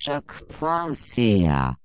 choc.ca.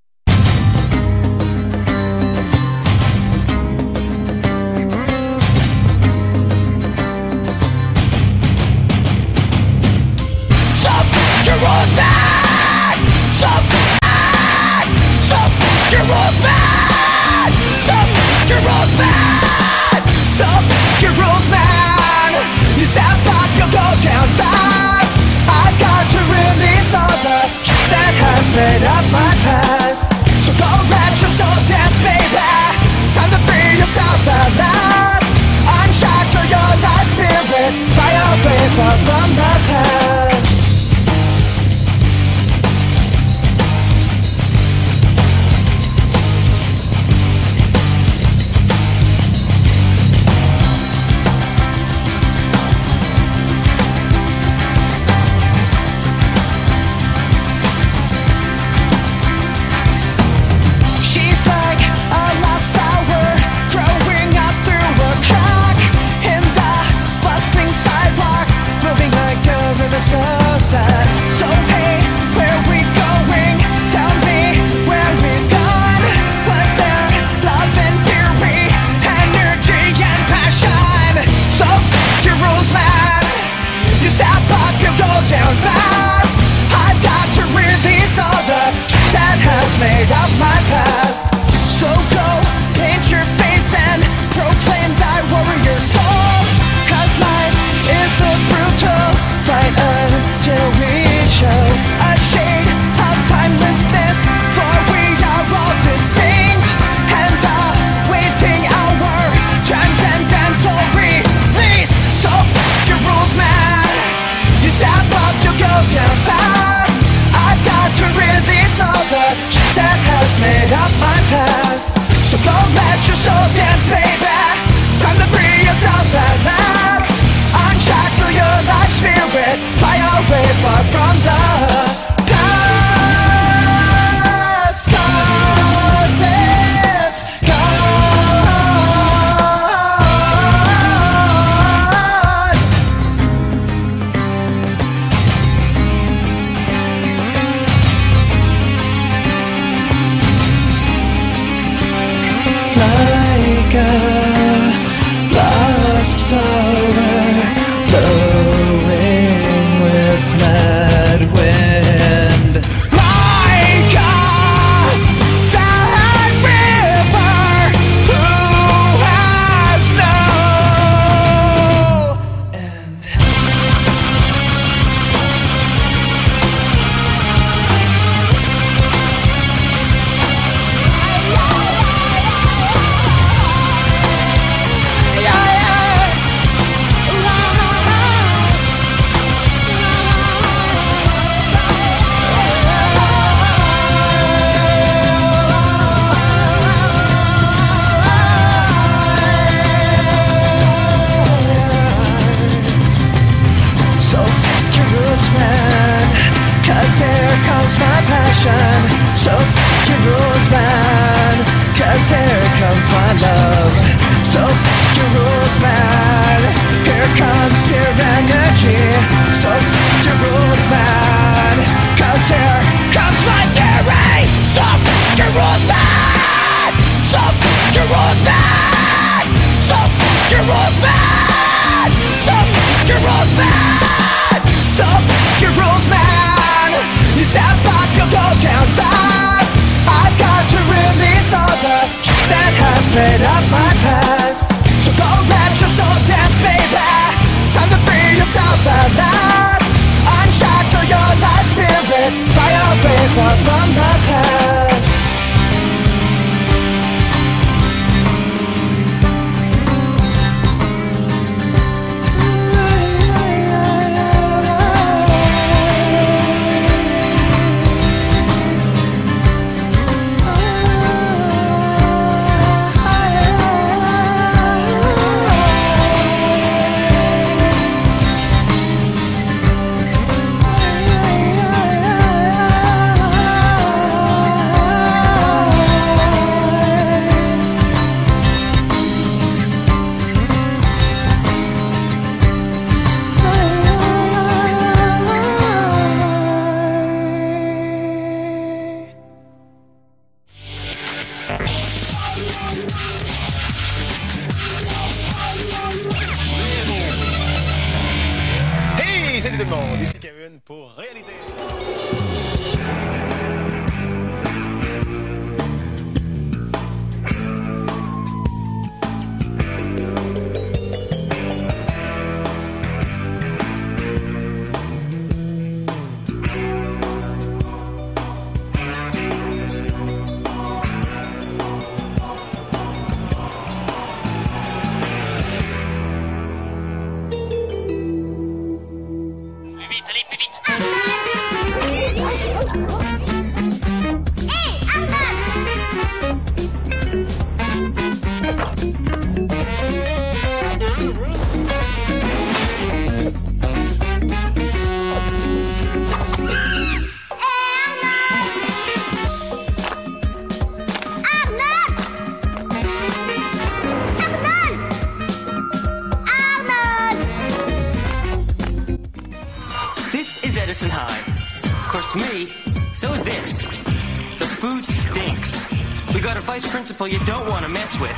Vice principal you don't want to mess with.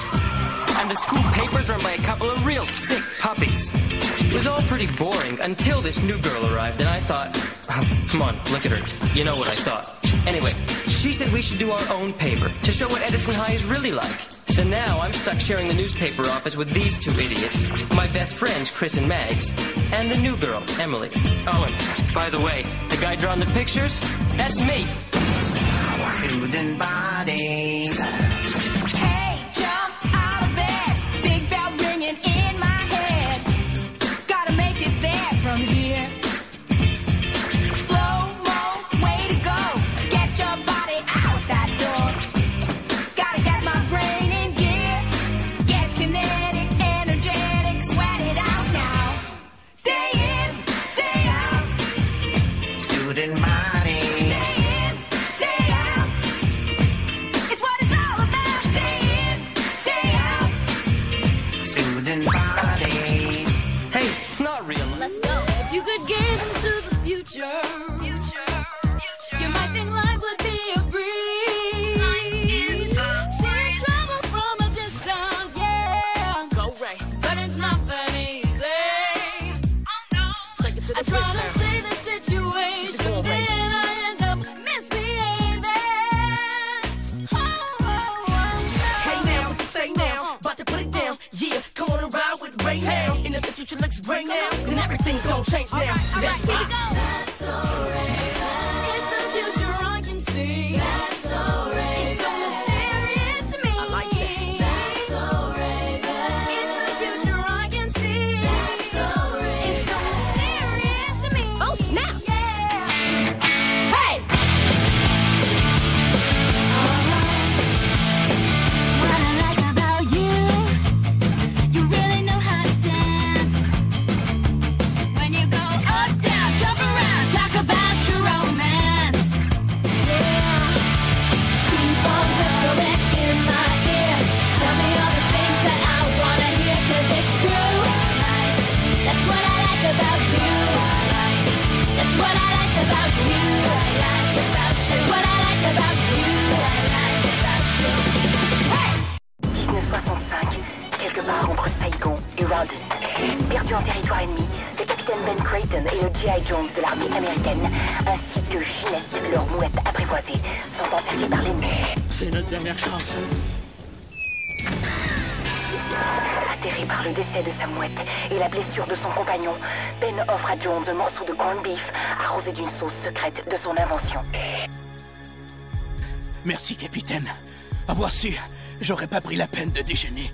And the school paper's run by a couple of real sick puppies. It was all pretty boring until this new girl arrived, and I thought, oh, come on, look at her. You know what I thought. Anyway, she said we should do our own paper to show what Edison High is really like. So now I'm stuck sharing the newspaper office with these two idiots, my best friends, Chris and Mags, and the new girl, Emily. Oh, and by the way, the guy drawing the pictures, that's me. Student. Hey, entre Saigon et Rawdon. Perdu en territoire ennemi, le capitaine Ben Creighton et le G.I. Jones de l'armée américaine, ainsi que Ginette, leur mouette apprivoisée, sont encerclés par l'ennemi. C'est notre dernière chance. Atterré par le décès de sa mouette et la blessure de son compagnon, Ben offre à Jones un morceau de corned beef arrosé d'une sauce secrète de son invention. Merci, capitaine. Avoir su, j'aurais pas pris la peine de déjeuner.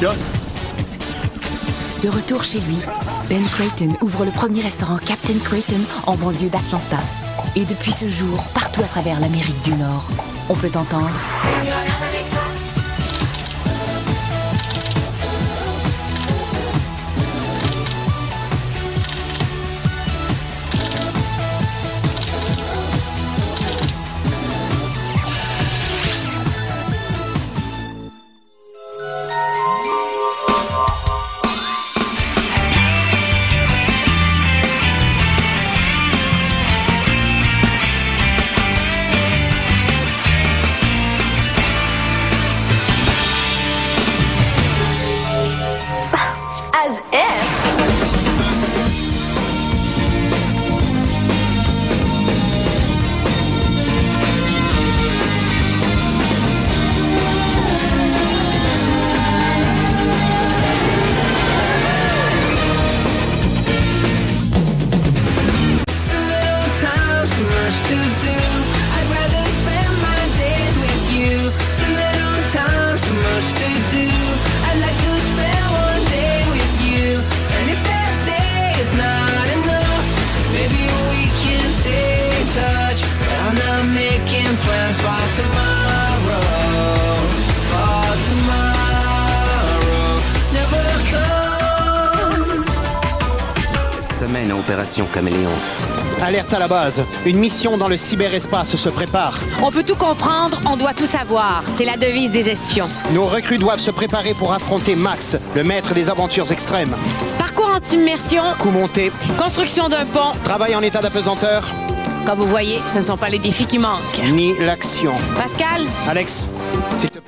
De retour chez lui, Ben Creighton ouvre le premier restaurant Captain Creighton en banlieue d'Atlanta. Et depuis ce jour, partout à travers l'Amérique du Nord, on peut entendre Opération Caméléon. Alerte à la base. Une mission dans le cyberespace se prépare. On peut tout comprendre, on doit tout savoir. C'est la devise des espions. Nos recrues doivent se préparer pour affronter Max, le maître des aventures extrêmes. Parcours en immersion, Coup monté, construction d'un pont. travail en état d'apesanteur, Comme vous voyez, ce ne sont pas les défis qui manquent. ni l'action. Pascal, Alex, s'il te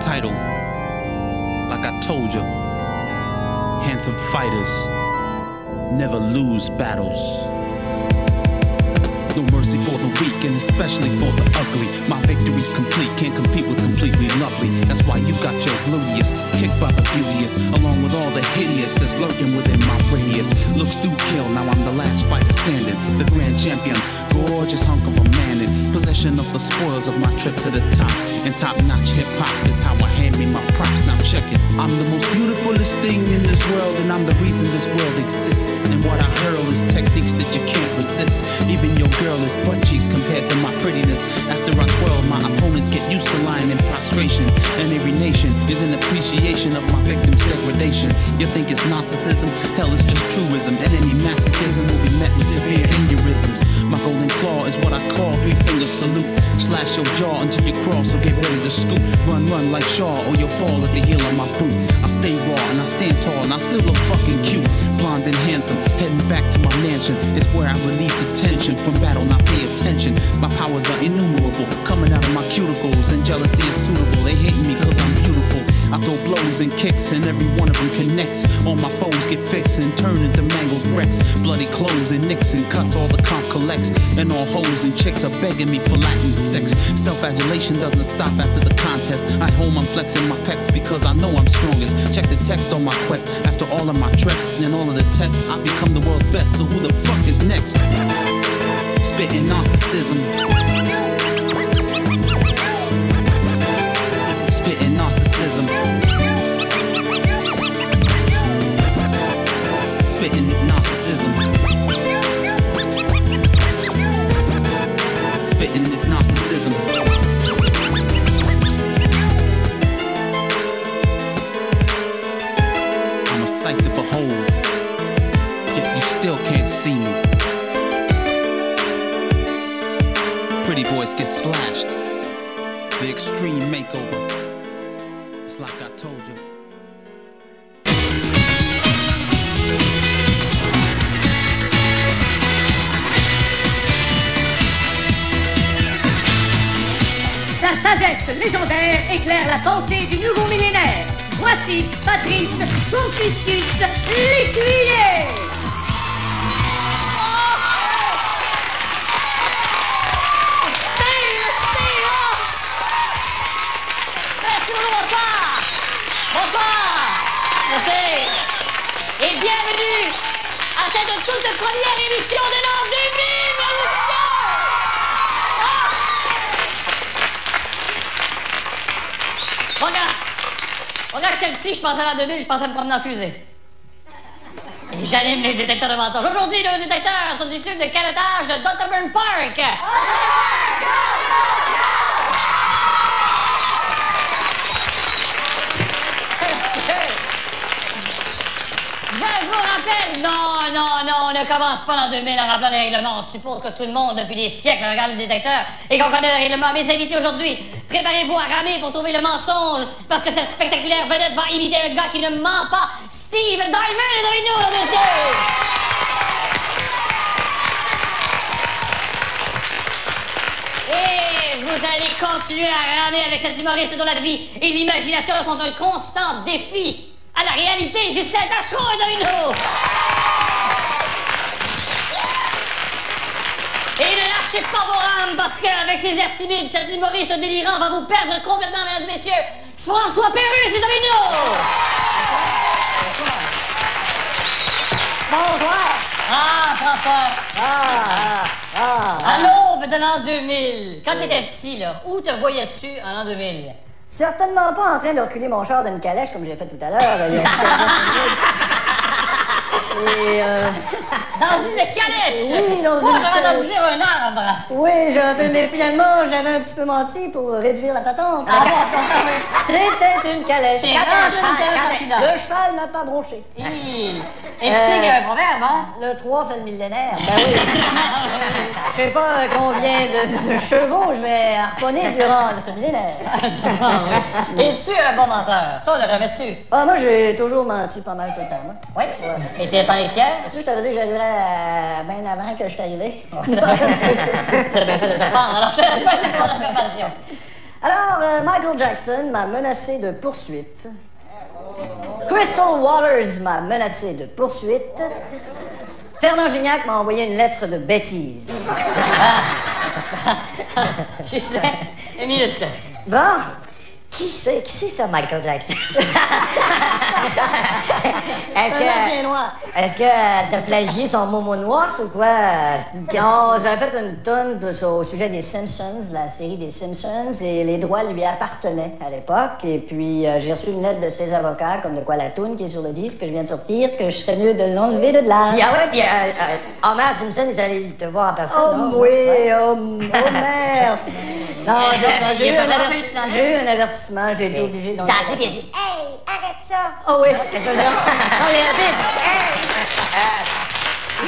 title. Like I told you, handsome fighters never lose battles no mercy for the weak, and especially for the ugly. My victory's complete, can't compete with completely lovely. That's why you got your gluteus kicked by Apuleius, along with all the hideous that's lurking within my radius. Looks do kill, now I'm the last fighter standing. The grand champion, gorgeous hunk of a man in possession of the spoils of my trip to the top. And top notch hip hop is how I hand me my props. Now check it. I'm the most beautifulest thing in this world, and I'm the reason this world exists. And what I hurl is techniques that you can't resist. Even your girl is butt cheeks compared to my prettiness. After I twirl, my opponents get used to lying in prostration. And every nation is an appreciation of my victim's degradation. You think it's narcissism? Hell, it's just truism. And any masochism will be met with severe aneurysms. My golden claw is what I call three finger salute. Slash your jaw until you crawl, so get ready to scoop. Run, run like Shaw, or you'll fall at the heel of my boot. I stay raw and I stand tall, and I still look fucking cute. Blonde and handsome, heading back to my mansion. It's where I relieve the tension from battle, not pay attention. My powers are innumerable, coming out of my cuticles, and jealousy is suitable. They hate me cause I'm beautiful. I throw blows and kicks, and every one of them connects. All my foes get fixed and turn into mangled wrecks. Bloody clothes and nicks and cuts, all the comp collects. And all hoes and chicks are begging me for Latin sex. Self adulation doesn't stop after the contest. At home, I'm flexing my pecs because I know I'm strongest. Check the text on my quest. After all of my treks and all of the tests, I've become the world's best. So who the fuck is next? Spitting narcissism. Spitting narcissism. Spitting is narcissism. Spitting is narcissism. Sight to behold, yet you still can't see me. Pretty boys get slashed. The extreme makeover. It's like I told you. Sa sagesse légendaire éclaire la pensée du nouveau millénaire. Voici Patrice Confucius l'écuyer. Et bienvenue à cette toute première émission de 2000. Ah. Regarde. Regarde, petit, je pensais à l'an 2000, je pensais me promener en fusée. Et j'anime les détecteurs de mensonges. Aujourd'hui, le détecteur sont du club de canotage de Dotterburn Park. Je vous rappelle, non, non, non, on ne commence pas l'an 2000 en rappelant les règlements. On suppose que tout le monde, depuis des siècles, regarde le détecteur et qu'on connaît le règlement. Mes invités aujourd'hui, préparez-vous à ramer pour trouver le mensonge, parce que cette spectaculaire vedette va imiter un gars qui ne ment pas. Steve Diamond est avec nous, là, messieurs! Et vous allez continuer à ramer avec cet humoriste dont la vie et l'imagination sont un constant défi à la réalité. Gisèle Tachereau est avec nous! Et ne lâchez pas vos rames parce qu'avec ses airs timides, cet humoriste délirant va vous perdre complètement, mesdames et messieurs. François est avec nous! Bonsoir! Ah, François! Ah, ah, ah. À l'aube de l'an 2000, quand t'étais petit, là, où te voyais-tu en l'an 2000? Certainement pas en train de reculer mon char d'une calèche comme j'ai fait tout à l'heure. il y a Et euh... Dans une calèche! Oui, dans Moi, une calèche. dire un arbre! Oui, j'ai entendu, mais finalement, j'avais un petit peu menti pour réduire la patente. Ah bon. C'était une calèche. Le cheval n'a pas bronché. Et tu sais qu'il y a un proverbe, hein? Le 3 fait le millénaire. Ben oui. Je sais pas combien de, de chevaux je vais harponner durant ce millénaire. Es-tu un bon menteur? Ça, on l'a jamais su. Ah, moi, j'ai toujours menti pas mal tout le temps. moi. Oui? Et t'es t'en es fier? Tu sais, je t'avais dit que j'arriverais à- bien avant que je arrivé. T'as bien fait de t'attendre, alors je respecte ta compassion. Alors, euh, Michael Jackson m'a menacé de poursuite. Crystal Waters m'a menacé de poursuite. Fernand Gignac m'a envoyé une lettre de bêtise. Juste une minute. Bon, Qui c'est? Qui c'est ça, Michael Jackson? Ancien noir. Est-ce que t'as plagié son momo noir ou quoi? C'est une question- Non, j'avais fait une tonne au sujet des Simpsons, la série des Simpsons, et les droits lui appartenaient à l'époque. Et puis, euh, j'ai reçu une lettre de ses avocats, comme de quoi la toune qui est sur le disque que je viens de sortir, que je serais mieux de l'enlever de là. Puis, ah ouais, puis euh, euh, Homer Simpson est allé te voir en personne, Oh non? oui, oh, oh merde! Non, j'ai- eu, un pas avertissement, j'ai été obligé T'as d'enlever appelé la puis il a dit Hey, arrête ça! Oh oui, quelque chose de Non, les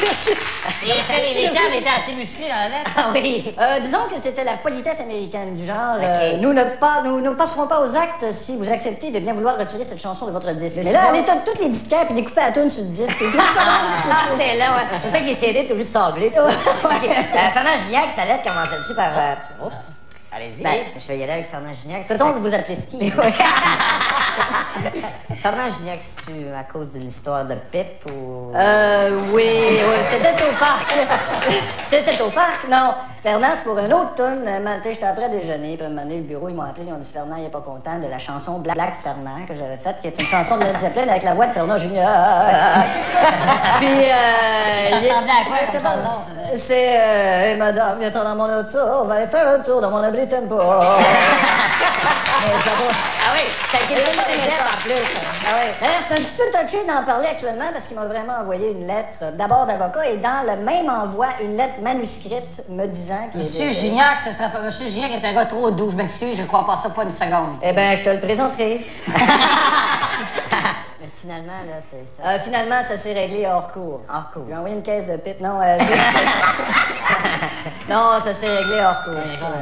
Est-ce que les, les étaient assez musclés dans la lettre? Ah oui. Euh, disons que c'était la politesse américaine, du genre euh, nous, ne pas, nous ne passerons pas aux actes si vous acceptez de bien vouloir retirer cette chanson de votre disque. Mais Mais là, elle étonne toutes les disquettes puis découper la tune sur le disque. et tout ça. Ah, c'est là, ouais. C'est ça que les CD, t'es obligé de sabler, tout ça. Ok. Euh, Fernand Gignac, sa lettre commençait-tu par. Allez-y. Ben, je vais y aller avec Fernand Gignac. Peut-on vous appeler Steve? Fernand Gignac, c'est à cause d'une histoire de pipe ou? Euh, oui, oui, c'était au parc. c'était au parc, non. Fernand, c'est pour une autre tune. Un matin, j'étais après déjeuner, puis un moment donné, le bureau, ils m'ont appelé, ils ont dit Fernand, il est pas content de la chanson Black Fernand que j'avais faite, qui est une chanson de Led Zeppelin avec la voix de Fernand Junior. puis, euh. Ça ressemblait à quoi comme chanson? C'est, euh, Hey, madame, viens dans mon auto, on va aller faire un tour dans mon abri tempo. Mais ça va. Ah oui, t'as quel En plus? Ah ouais. D'ailleurs, c'est un petit peu touché d'en parler actuellement parce qu'il m'a vraiment envoyé une lettre, d'abord d'avocat, et dans le même envoi, une lettre manuscrite me disant qu'il Monsieur Gignac, ce serait pas... Monsieur Gignac est un gars trop doux, je m'excuse, je crois pas ça pas une seconde. Eh ben, je te le présenterai. Mais finalement, là, c'est ça. Euh, finalement, ça s'est réglé hors cours. Hors cours. J'ai envoyé une caisse de pipe. Non, euh, non, ça s'est réglé hors cours.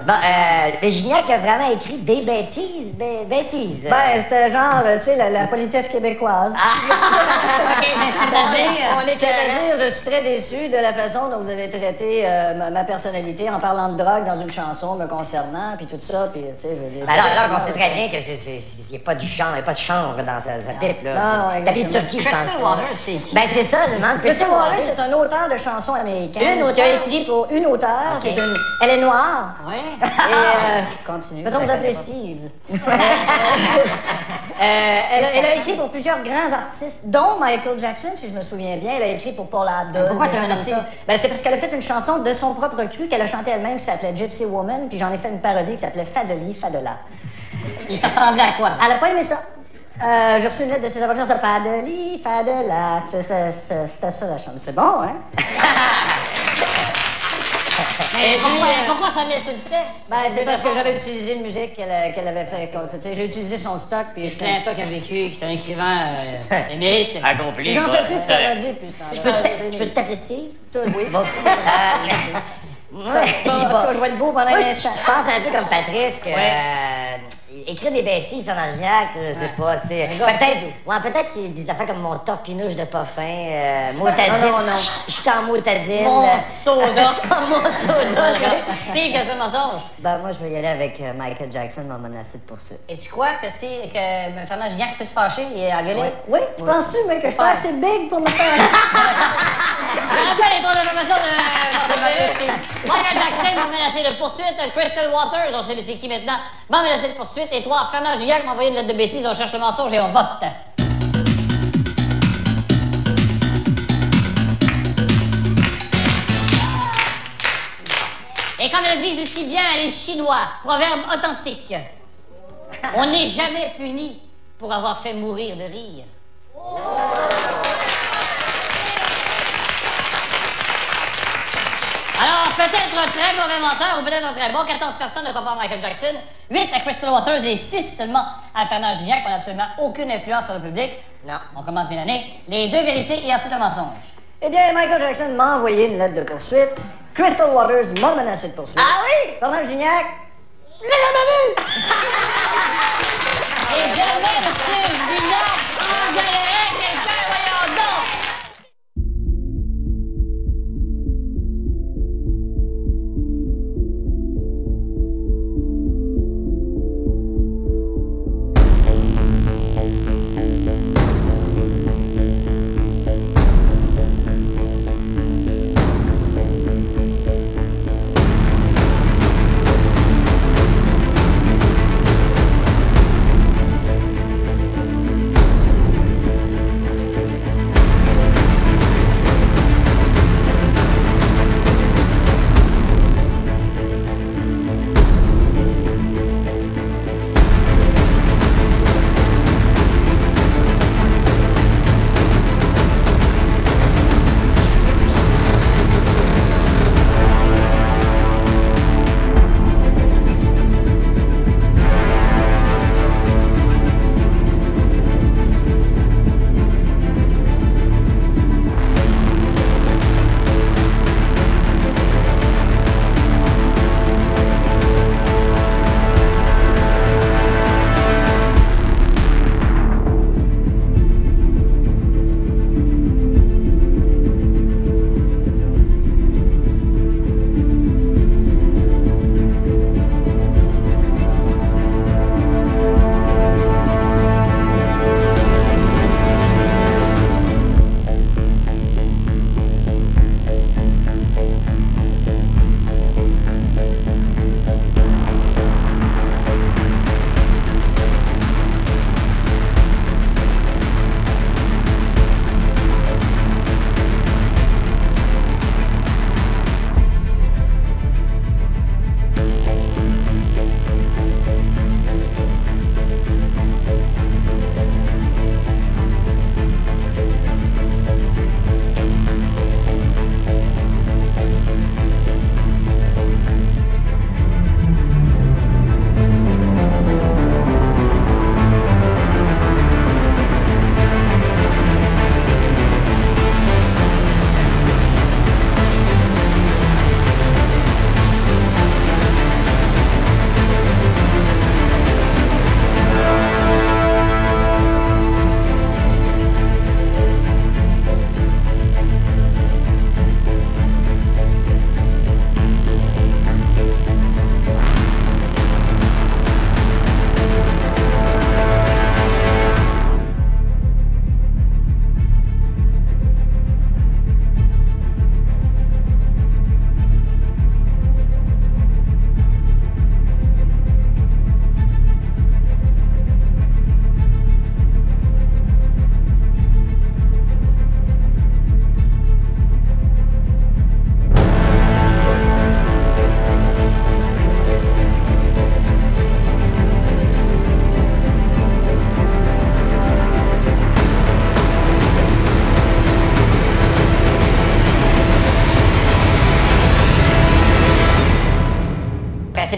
Bon, euh, mais Gignac a vraiment écrit des bêtises, bé- bêtises. Ben, c'était genre, tu sais, la, la politesse québécoise. OK, mais c'est-à-dire... On est C'est-à-dire, je suis très déçu de la façon dont vous avez traité euh, ma, ma personnalité en parlant de drogue dans une chanson me concernant, puis tout ça, puis tu sais, je veux dire... Ben alors, alors qu'on sait très bien que c'est, c'est, c'est- n'y a pas du chanvre, il n'y a pas de chanvre dans sa, sa pipe, là. Non, c'est, t'as des exactement. turquis, je pense. Crystal Waters, c'est qui? Ben, c'est ça, le nom de Crystal Crystal Waters, c'est un auteur de chansons américaines. Une Qui a auteure? écrit pour une auteure. C'est une... Elle est noire. Ouais. Et, euh, Continue. Vous appeler Steve? Euh, elle, a, elle a écrit pour plusieurs grands artistes, dont Michael Jackson, si je me souviens bien. Elle a écrit pour Paul Abdul. Pourquoi t'as gens comme menacé? ça. Ben, c'est parce qu'elle a fait une chanson de son propre cru qu'elle a chantée elle-même qui s'appelait Gypsy Woman, puis j'en ai fait une parodie qui s'appelait Fadeli, Fadela. Et ça ressemblait à quoi? Elle a pas aimé ça. Euh, j'ai reçu une lettre de ses avocats, ça Fadeli, Fadela. C'était ça la chanson. C'est bon, hein? Mais pourquoi, pourquoi ça l'insultait? Ben, c'est parce que j'avais utilisé une musique qu'elle qu'elle avait fait. sais, J'ai utilisé son stock, puis C'est un toi qui a vécu, qui est un écrivain euh, émérite. Accompli. J'en fais plus de parodie temps-là. Je peux te- je peux t'appeler Steve? Toi, oui. Bon. Euh, Ça, je vais être beau pendant un je instant. je pense un peu comme Patrice que. euh, écrire des bêtises pendant le Gignac, je sais pas, tu sais. Peut-être, ouais, peut-être des affaires comme mon torpinouche de pas fin, euh, motadine. Non, non, non. Je suis en motadine. Mon soda. mon soda. Qu'est-ce que le mensonge? Ben, moi, je vais y aller avec euh, Michael Jackson, m'a menacé de poursuite. Et tu crois que c'est que Fernand Gignac peut se fâcher et engueuler? Oui, tu penses-tu, mais que je suis pas assez big pour me faire. Je rappelle les trois informations de Michael Jackson m'a menacé de poursuite. Crystal Waters, on sait c'est qui maintenant, m'a menacé de poursuite. Et toi, Fernand Gignac m'a envoyé une lettre de bêtises. On cherche le mensonge et on vote. Et comme le disent si bien les Chinois, proverbe authentique, on n'est jamais puni pour avoir fait mourir de rire. Alors, peut-être un très mauvais menteur ou peut-être un très bon. 14 personnes ne comparent Michael Jackson, 8 à Crystal Waters et 6 seulement à Fernand Gignac qui n'a absolument aucune influence sur le public. Non. On commence bien l'année. Les deux vérités et ensuite un mensonge. Eh bien, Michael Jackson m'a envoyé une lettre de poursuite. Crystal Waters m'a menacé de poursuite. Ah oui? Fernand Gignac, Et jamais M. Gignac engueulerait quelqu'un,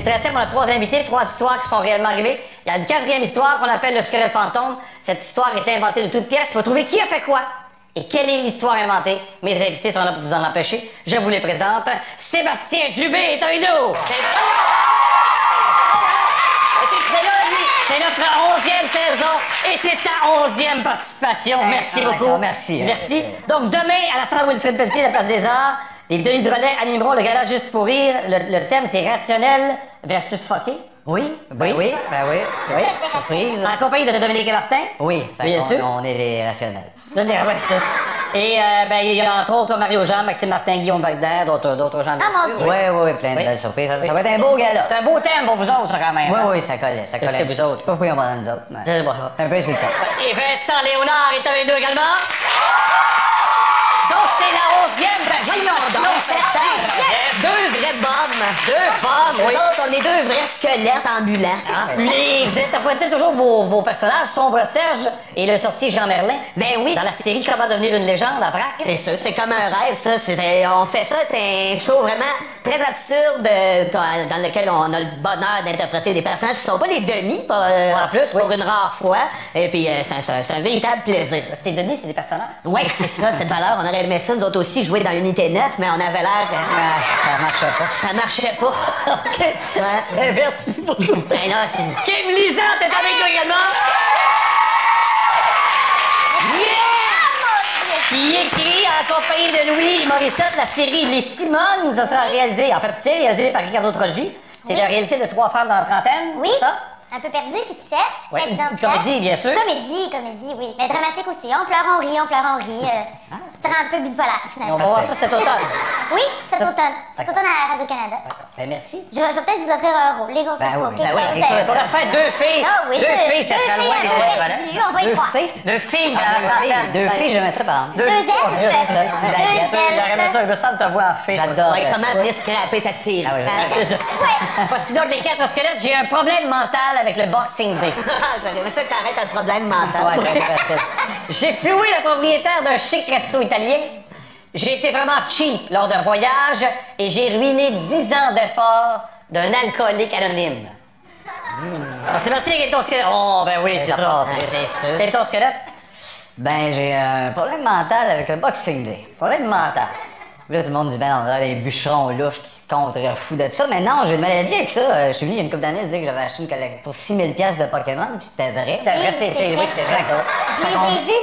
troisième, on a trois invités, trois histoires qui sont réellement arrivées. Il y a une quatrième histoire qu'on appelle le squelette fantôme. Cette histoire est inventée de toutes pièces. Il faut trouver qui a fait quoi et quelle est l'histoire inventée. Mes invités sont là pour vous en empêcher. Je vous les présente. Sébastien Dubé est avec nous. C'est notre onzième saison et c'est ta onzième participation. Merci beaucoup. merci. Merci. Donc demain, à la salle Wilfrid Pelletier, la Place des Arts, les Denis Drolet animeront le gala juste pour rire. Le, le thème, c'est rationnel versus fucké. Oui, ben oui, ben oui, oui, surprise. En compagnie de Dominique et Martin. Oui, fait Bien sûr. On est les rationnels. Donnez- ouais, c'est ça. Et euh, ben, il y a entre autres Mario Jean, Maxime Martin, Guillaume Wagner, d'autres d'autres gens. Ah, mon sûr. Dieu. Oui, oui, oui, plein de Oui. belles surprises. Ça, Oui. ça va être un beau gala. C'est un beau thème pour vous autres, quand même. Oui, hein? oui, ça collait, ça collait. que vous autres? Pas pourquoi ont pas dans nous autres. mais C'est bon. Un peu temps. Et Vincent Léonard est avec nous également. Donc, c'est la onzième. Ben, Voyons donc, Deux vrais bombes. Deux bombes, Nous oui. autres, on est deux vrais squelettes ambulants. Puis, vous interprétez toujours vos, vos personnages, Sombre Serge et le sorcier Jean Merlin. Ben oui. Dans la série Comment devenir une légende à Vrac. C'est sûr, c'est comme un rêve, ça. C'est- On fait ça, c'est un show vraiment très absurde euh, dans lequel on a le bonheur d'interpréter des personnages qui sont pas les demi, pas, euh, En plus, oui. pour une rare fois. Et puis, euh, c'est un, véritable plaisir. C'est des Denis, c'est des personnages. Oui, c'est ça, cette valeur. On aurait aimé ça, nous autres aussi, jouer dans l'unité 9, mais on avait l'air. euh, Ça marchait pas. ça marchait pas. OK. Ouais. Ben, merci beaucoup. Ben là, c'est. Kim Lisette est avec nous également. Qui écrit en compagnie de Louis Morissette la série Les Simones. Ça sera réalisé, en fait, c'est réalisé par Ricardo Trogi. C'est la réalité de trois femmes dans la trentaine. Oui. c'est ça? Un peu perdu qui se cherche. Une- temps. comédie, bien sûr. Comédie, comédie, oui. Mais dramatique aussi. On pleure, on rit, on pleure, on rit. Euh, ça sera un peu bipolaire, Et on finalement. va voir ça cet automne. Oui, cet Ça- automne. Cet automne à Radio-Canada. Ben, merci. Je, vais- je vais peut-être vous offrir un rôle. Les grosses Ben oui, ok, ben ça, oui, On pourrait faire deux filles. Ah oui, deux filles, ça deux serait filles loin. voilà. perdues, on va y Deux croire. filles? Deux filles dans Deux filles, deux filles, j'aimerais ça, par exemple. Deux Deux filles. elfes. Deux Bien sûr, elfes. aimé ça. Sens de te voir fille. J'adore. Comment ça. venir scraper sa cire? Ah oui? C'est ça. Parce que sinon, les quatre squelettes, j'ai un problème mental avec le Boxing Day. J'aurais aimé ça que ça arrête un problème mental. J'ai floué le propriétaire d'un chic resto italien. J'ai été vraiment cheap lors d'un voyage et j'ai ruiné 10 ans d'efforts d'un alcoolique anonyme. Ah, Sébastien, quel est ton squelette? Oh, ben oui, c'est ça est ton squelette? Ben, j'ai un problème mental avec le Boxing Day. Problème mental. Là, tout le monde dit, ben, on dirait les bûcherons louches qui se contrefoutent de ça. Mais non, j'ai une maladie avec ça. Je suis venu il y a une couple d'années dire que j'avais acheté une collection pour 6000 pièces de Pokémon, puis c'était vrai. C'était vrai, c'est c'est- oui, c'est vrai ça.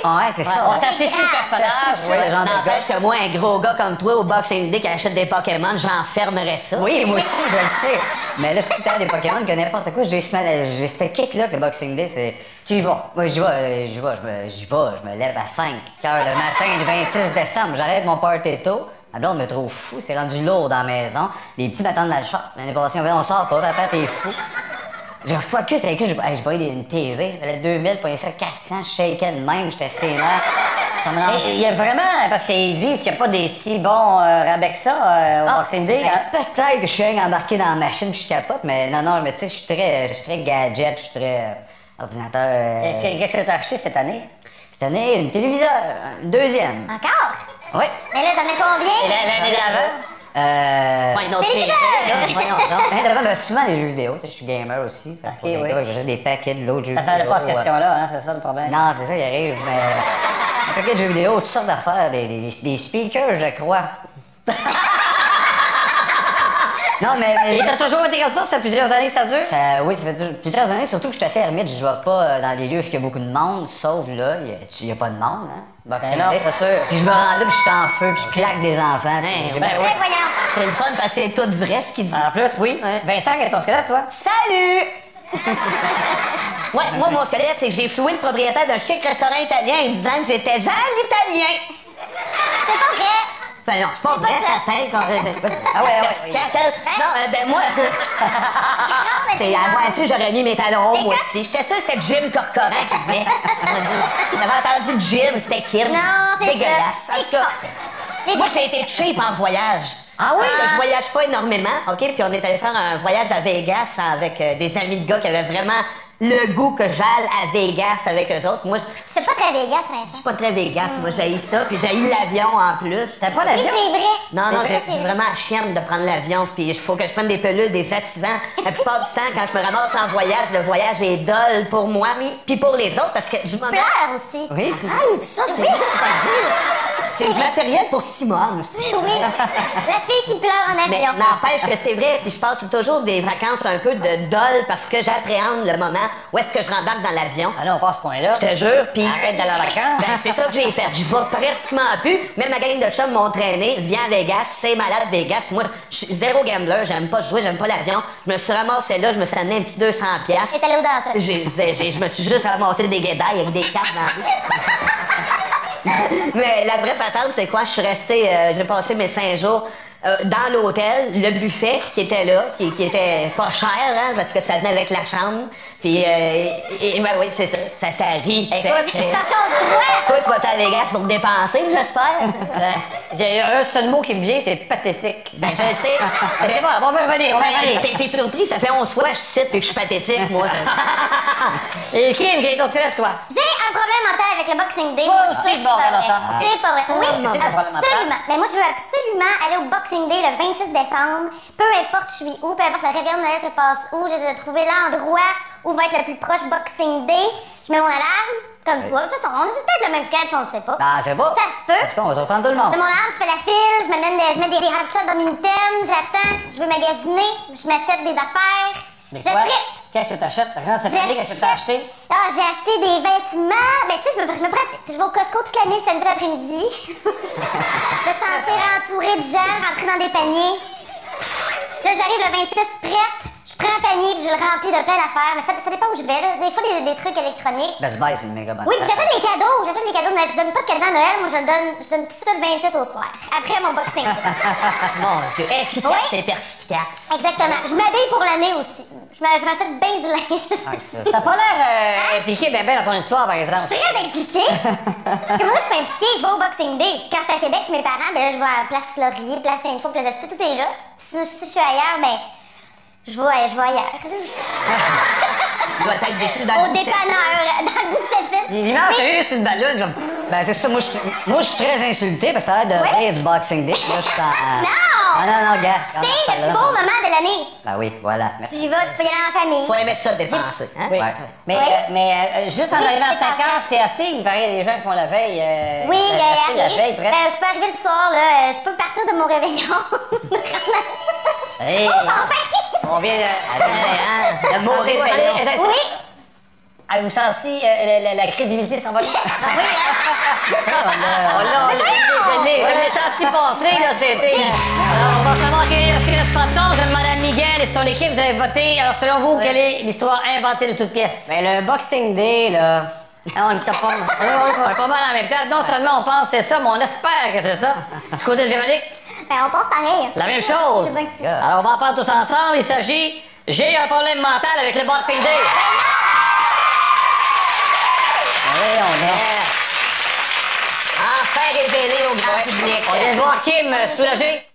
Ouais, c'est ça. On s'assitue le personnage. Ça, genre. N'empêche que moi, un gros gars comme toi au Boxing Day qui achète des Pokémon, j'enfermerais ça. Oui, moi aussi, je le sais. Mais là, c'est des Pokémon que n'importe quoi. J'ai ce mal- j'ai ce kick-là que le Boxing Day, c'est. Tu y vas. Moi, j'y vais, euh, j'y vais, je me- j'y vais, je me lève à 5 heures le matin, le 26 décembre. J'arrête mon party tôt. Ma blonde me trouve fou, c'est rendu lourd dans la maison. Les petits m'attendent dans le shop. L'année passée, on on sort pas, papa, t'es fou. Je focus avec lui, je je voyais une TV, elle a 2000, prenais ça 400, je shakeais de même, j'étais sénère. Ça me rend Il y a vraiment, parce qu'ils disent qu'il n'y a pas des si bons euh, rabais que ça euh, au Ah, Boxing Day. ben, hein? Peut-être que je suis embarqué dans la machine puis je capote, mais non, non, mais tu sais, je suis très, je suis très gadget, je suis très euh, ordinateur. euh, Qu'est-ce que tu as acheté cette année? Cette année, une téléviseur, un deuxième. Encore? Oui. Mais là, t'en as combien? Et la- l'année d'avant? Euh. Pas une autre Voyons donc. L'année d'avant, ben, souvent des jeux vidéo, tu sais, je suis gamer aussi. Pour oui. J'achète des paquets de l'autre jeux vidéo. T'attendais pas à cette question-là, hein, c'est ça le problème? Non, c'est ça qui arrive, mais. Un paquet de jeux vidéo, toutes sortes d'affaires, des, des, des speakers, je crois. non, mais. mais Et t'as toujours été comme ça? Ça fait plusieurs années que ça dure? Ça- oui, ça fait plusieurs années, surtout que je suis assez ermite, je vais pas euh, dans des lieux où il y a beaucoup de monde, sauf là, il n'y a, pas de monde, hein? Ben non, sûr. Puis je me rends là, puis je suis en feu, puis je claque des enfants. ben voyons. C'est le fun parce que c'est tout vrai ce qu'il dit. En plus, oui. Vincent, quel est ton squelette, toi? Salut! ouais, moi, mon squelette, c'est que j'ai floué le propriétaire d'un chic restaurant italien en disant que j'étais Jean l'Italien. C'est pas vrai. Ben non, c'est pas vrai, certain. Quand... Ah ouais, ouais, Perspicace. Non, euh, ben moi... T'es à moi dessus, j'aurais mis mes talons hauts, moi aussi. J'étais sûre que c'était Jim Corcoran qui venait. J'avais entendu Jim, c'était Kim. Non, c'est Dégueulasse. En tout cas, moi, j'ai été cheap en voyage. Ah oui? Parce que je voyage pas énormément, OK? Puis on est allé faire un voyage à Vegas avec euh, des amis de gars qui avaient vraiment le goût que j'aille à Vegas avec eux autres. Moi, je C'est pas très Vegas, je Vincent. suis pas très Vegas. Moi, j'ai ça. Puis j'ai l'avion en plus. T'as pas Oui, c'est vrai. Non, non, C'est j'ai vrai, c'est j'ai vrai. vraiment la chienne de prendre l'avion. Puis il faut que je prenne des pelules, des activants. La plupart du temps, quand je me ramasse en voyage, le voyage est dole pour moi. Puis pour les autres, parce que du moment. Pleure aussi. Oui. Ah, il dit ça, je t'ai dit, c'est pas dire. C'est du matériel pour Simone. Oui. La fille qui pleure en Mais avion. n'empêche que c'est vrai, puis je passe toujours des vacances un peu de dol parce que j'appréhende le moment où est-ce que je rembarque dans l'avion? Ah non, on passe ce point-là. Je te jure, puis Arrête d'aller en vacances. Ben, c'est ça que j'ai fait. Je vais pratiquement plus. Même ma gang de chums m'ont traîné. Viens à Vegas, c'est malade Vegas. Moi, je suis zéro gambler, j'aime pas jouer, j'aime pas l'avion. Je me suis ramassé là, je me suis amené un petit 200 pièces. Et t'es allé au danse. J'ai, j'ai- j'ai- je me suis juste ramassé des guédailles avec des cartes dans Mais la vraie patente, c'est quoi? Je suis restée, euh, j'ai passé mes cinq jours euh, dans l'hôtel, le buffet qui était là, qui, qui était pas cher, hein, parce que ça venait avec la chambre. Puis, euh, et, et- ben oui, c'est ça, ça, ça rit. Fait- Toi, tu vas-tu à Vegas pour dépenser, j'espère? J'ai un seul mot qui me vient, c'est pathétique. Ben, je sais. C'est bon, on va revenir, on va revenir. T'es t'es surpris, ça fait 11 fois que je cite et que je suis pathétique, moi. Et Kim, quel est ton squelette, toi? J'ai un problème mental avec le Boxing Day. Moi aussi, C'est bon, pas comment vrai. ça? C'est pas vrai. Oui, absolument. Mais moi, je veux absolument aller au Boxing Day le 26 décembre. Peu importe je suis où, peu importe le réveillon de Noël se passe où, j'essaie de trouver l'endroit où va être le plus proche Boxing Day. Je mets mon alarme, comme toi. De toute façon, on peut-être le même squelette, on le sait pas. Ah, c'est bon. Ça se peut. C'est bon, on va surprendre tout le monde. Je mets mon alarme, je fais la file, je, mène des- je mets des, des hot shots dans mes mitaines, j'attends, je veux magasiner, je m'achète des affaires. Mais je. Qu'est-ce que t'achètes? Rien cette année, qu'est-ce que t'as acheté? Ah, j'ai acheté des vêtements. Ben, tu sais, je me, je me pratique. Je vais au Costco toute l'année, samedi après-midi. me sentir entourée de gens, rentrer dans des paniers. Là, j'arrive le 26 prête. Je prends un panier puis je le remplis de plein d'affaires. Mais ça, ça dépend où je vais. Là. Des fois, des, des trucs électroniques. Best Buy, c'est une méga bonne Oui, puis j'achète des cadeaux. J'achète des cadeaux. Mais je donne pas de cadeaux à Noël. Moi, je donne, je donne tout ça le 26 au soir. Après mon boxing. Mon Dieu, efficace et perspicace. Exactement. Je m'habille pour l'année aussi. Je m'a- je m'achète bien du linge. T'as pas l'air euh, impliqué ben ben dans ton histoire, par exemple. Je suis très impliquée. Comment ça, je suis impliquée? Je vais au Boxing Day. Quand j'étais à Québec chez mes parents, ben là, je vais à Place Laurier, Place Sainte-Foy, Place tout est là. Si, si je suis ailleurs, ben, je vais, je ailleurs. Tu dois être déçu dans Au le 17e. dépanneur, dans le 17 Les dimanches, j'ai eu, c'est une ballonne. comme, Ben, c'est ça, moi, je moi, je suis très insulté parce que t'as l'air de Oui? rire du Boxing Day. Là, je suis en. Non! Ah, non, non, gars. C'est le beau moment de l'année. Ben oui, voilà. Tu y vas, tu peux y aller en famille. Faut aimer ça dépenser. Hein? Oui. Mais, Oui. euh, mais euh, juste en Oui, arrivant à c'est 5 parfait. heures, c'est assez. Il paraît les gens qui font la veille. euh, Oui, la, euh, la, arrive. veille, presque. Je peux arriver le soir, là. euh, Je peux partir de mon réveillon. Hey, on vient de. hein, de allez, Oui. Avez-vous senti euh, la, la- la crédibilité s'envoler? oui, On l'a, on l'a, je l'ai, je l'ai senti passer, là, c'était... Alors, on va savoir quel est le fantôme. Je demande à Miguel et son équipe, vous avez voté. Alors, selon vous, quelle est l'histoire inventée de toute pièce? Mais le Boxing Day, là. Ah, on est pas mal. On est pas mal en même place. Non seulement on pense que c'est ça, mais on espère que c'est ça. Du côté de Véronique, Ben, on pense pareil. la même chose. Alors, on va en parler tous ensemble. Il s'agit... J'ai un problème mental avec le Boxing Day. Oui, on est... Yes. Enfin révélé au grand public. On vient de voir Kim euh,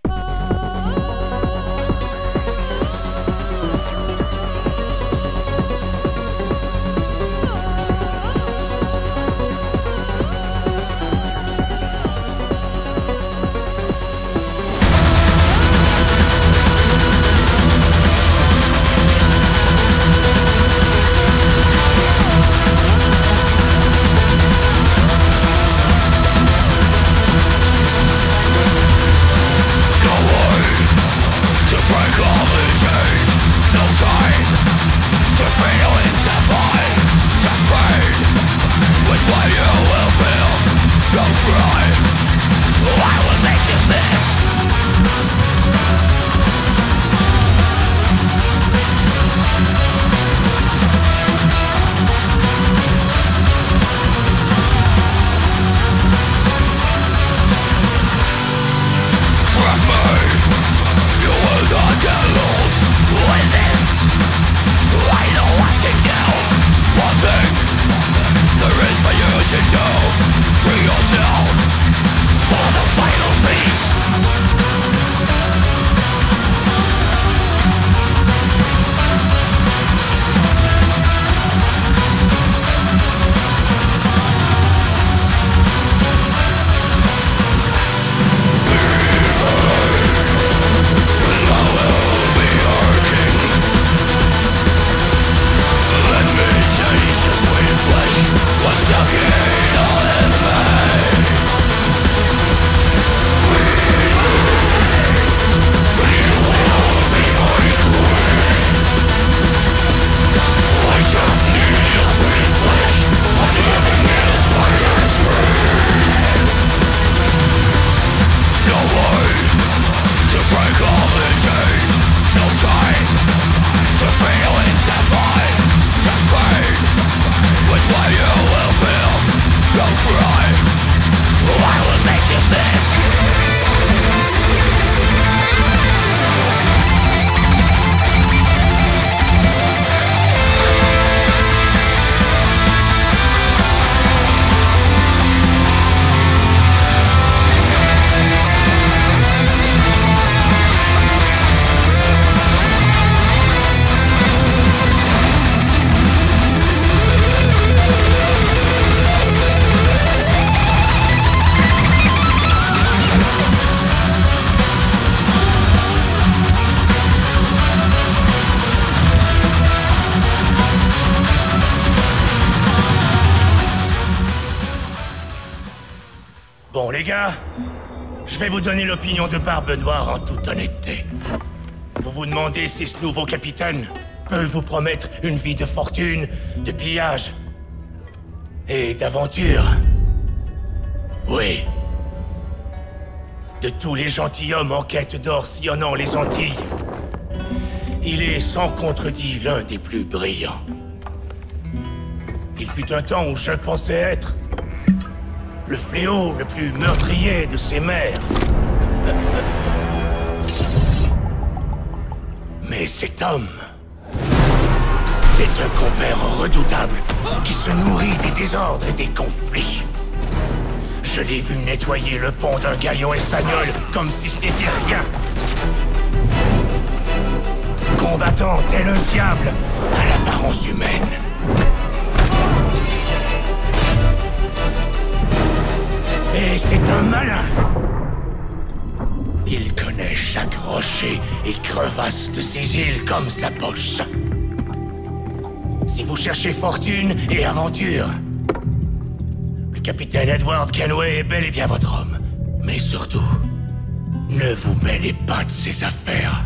vais vous donner l'opinion de Barbe Noire en toute honnêteté. Vous vous demandez si ce nouveau capitaine peut vous promettre une vie de fortune, de pillage et d'aventure. Oui. De tous les gentilshommes en quête d'or sillonnant les Antilles, il est sans contredit l'un des plus brillants. Il fut un temps où je pensais être le fléau le plus meurtrier de ces mers. Mais cet homme est un compère redoutable qui se nourrit des désordres et des conflits. Je l'ai vu nettoyer le pont d'un galion espagnol comme si ce n'était rien. Combattant tel un diable à l'apparence humaine. Et c'est un malin. Il connaît chaque rocher et crevasse de ces îles comme sa poche. Si vous cherchez fortune et aventure, le capitaine Edward Kenway est bel et bien votre homme. Mais surtout, ne vous mêlez pas de ses affaires.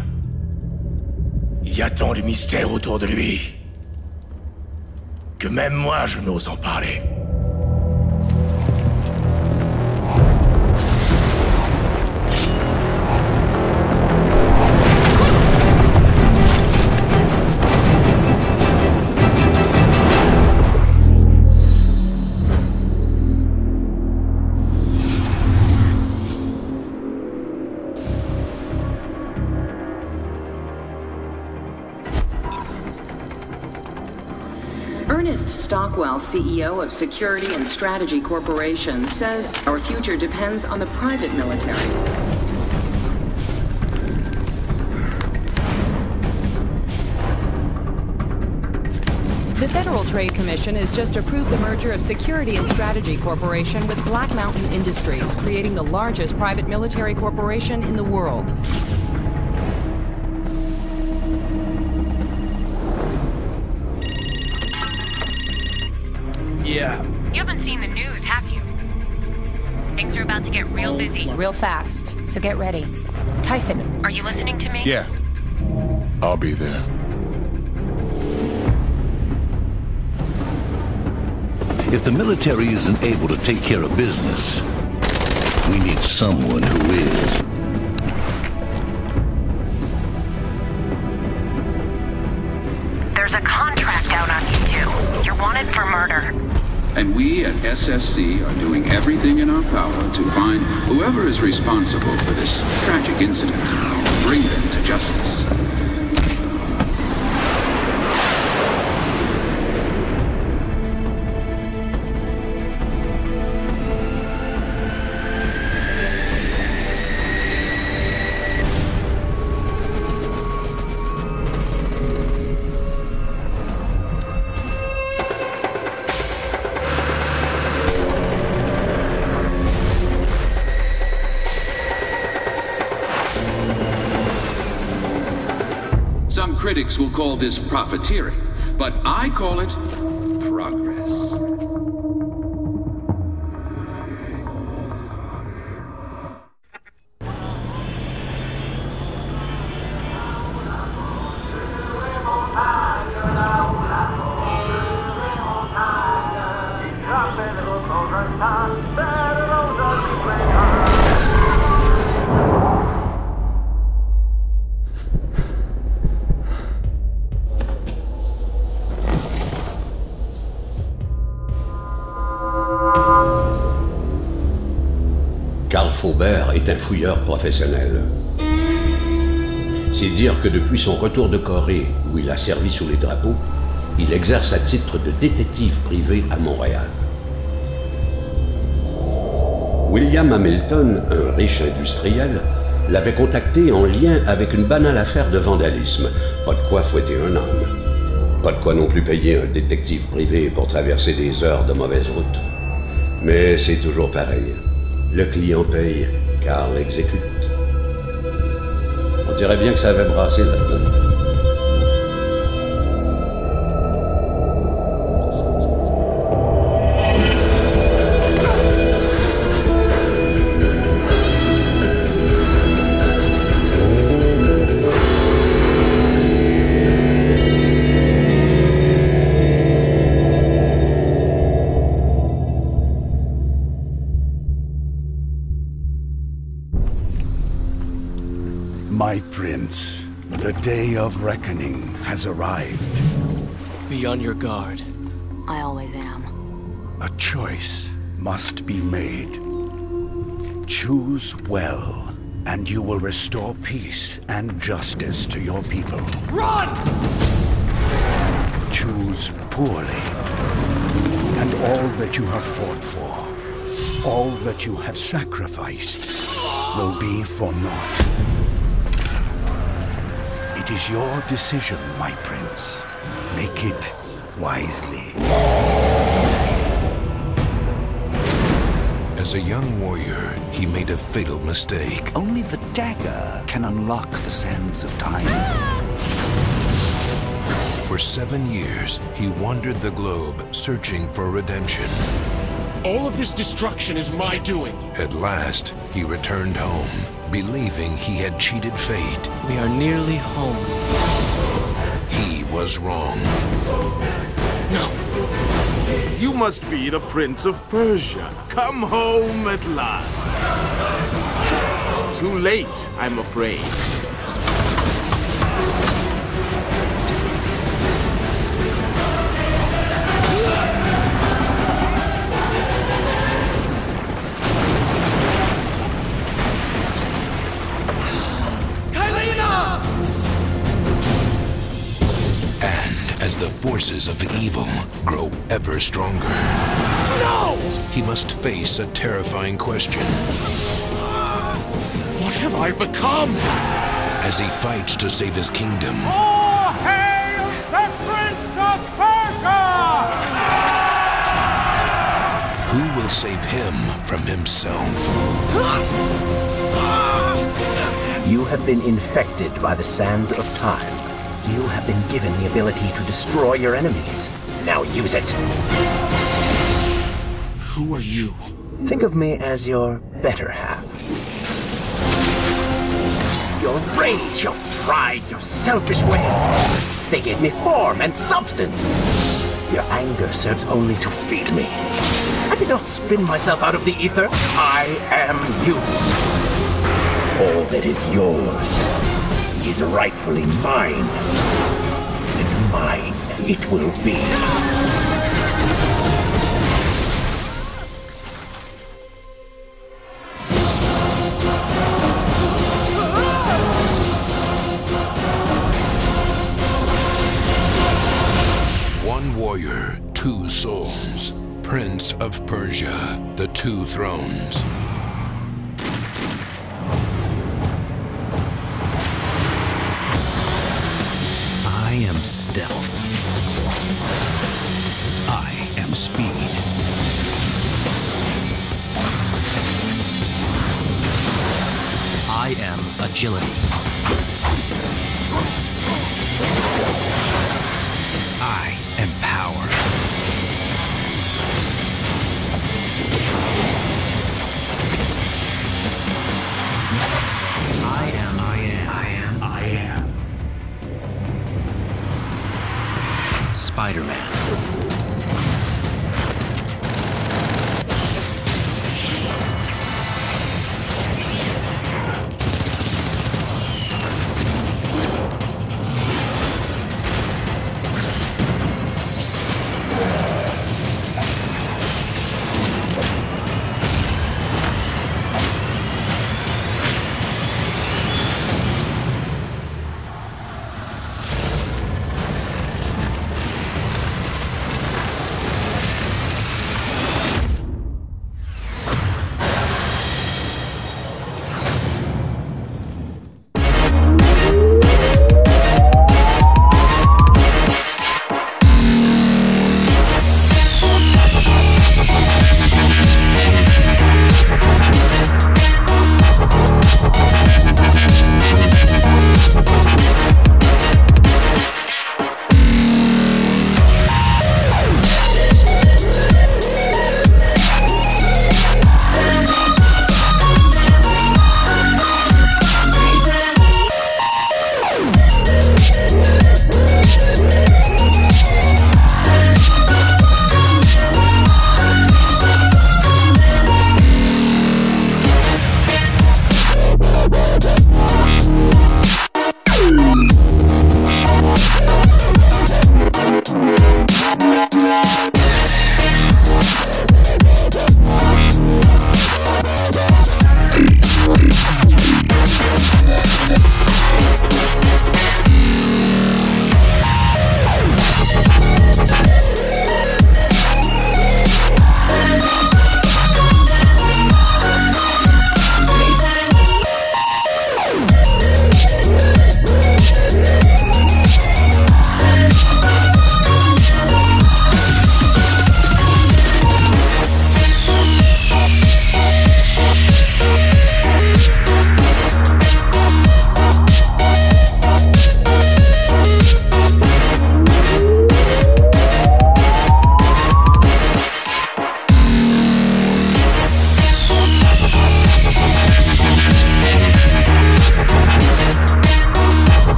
Il y a tant de mystères autour de lui que même moi je n'ose en parler. CEO of Security and Strategy Corporation, says our future depends on the private military. The Federal Trade Commission has just approved the merger of Security and Strategy Corporation with Black Mountain Industries, creating the largest private military corporation in the world. Get real busy. Real fast, so get ready. Tyson, Are you listening to me? Yeah. I'll be there. If the military isn't able to take care of business, we need someone who is. There's a contract out on you two. You're wanted for murder. And we at SSC are doing everything in our power to find whoever is responsible for this tragic incident and bring them to justice. Will call this profiteering, but I call it un fouilleur professionnel. C'est dire que depuis son retour de Corée, où il a servi sous les drapeaux, il exerce à titre de détective privé à Montréal. William Hamilton, un riche industriel, l'avait contacté en lien avec une banale affaire de vandalisme. Pas de quoi fouetter un âne. Pas de quoi non plus payer un détective privé pour traverser des heures de mauvaise route. Mais c'est toujours pareil. Le client paye, Carl exécute. On dirait bien que ça avait brassé là-dedans. Of reckoning has arrived. Be on your guard. I always am. A choice must be made. Choose well, and you will restore peace and justice to your people. Run! Choose poorly, and all that you have fought for, all that you have sacrificed, will be for naught. It is your decision, my prince. Make it wisely. As a young warrior, he made a fatal mistake. Only the dagger can unlock the sands of time. For seven years, he wandered the globe searching for redemption. All of this destruction is my doing. At last, he returned home, believing he had cheated fate. We are nearly home. He was wrong. No. You must be the Prince of Persia. Come home at last. Too late, I'm afraid. Forces of evil grow ever stronger, No! he must face a terrifying question. What have I become? As he fights to save his kingdom, All hail the Prince of Persia! who will save him from himself? You have been infected by the sands of time. You have been given the ability to destroy your enemies. Now use it. Who are you? Think of me as your better half. Your rage, your pride, your selfish ways. They gave me form and substance. Your anger serves only to feed me. I did not spin myself out of the ether. I am you. All that is yours is rightfully mine. And mine it will be. One warrior, two souls. Prince of Persia, the two thrones. Stealth. I am speed. I am agility. Spider-Man.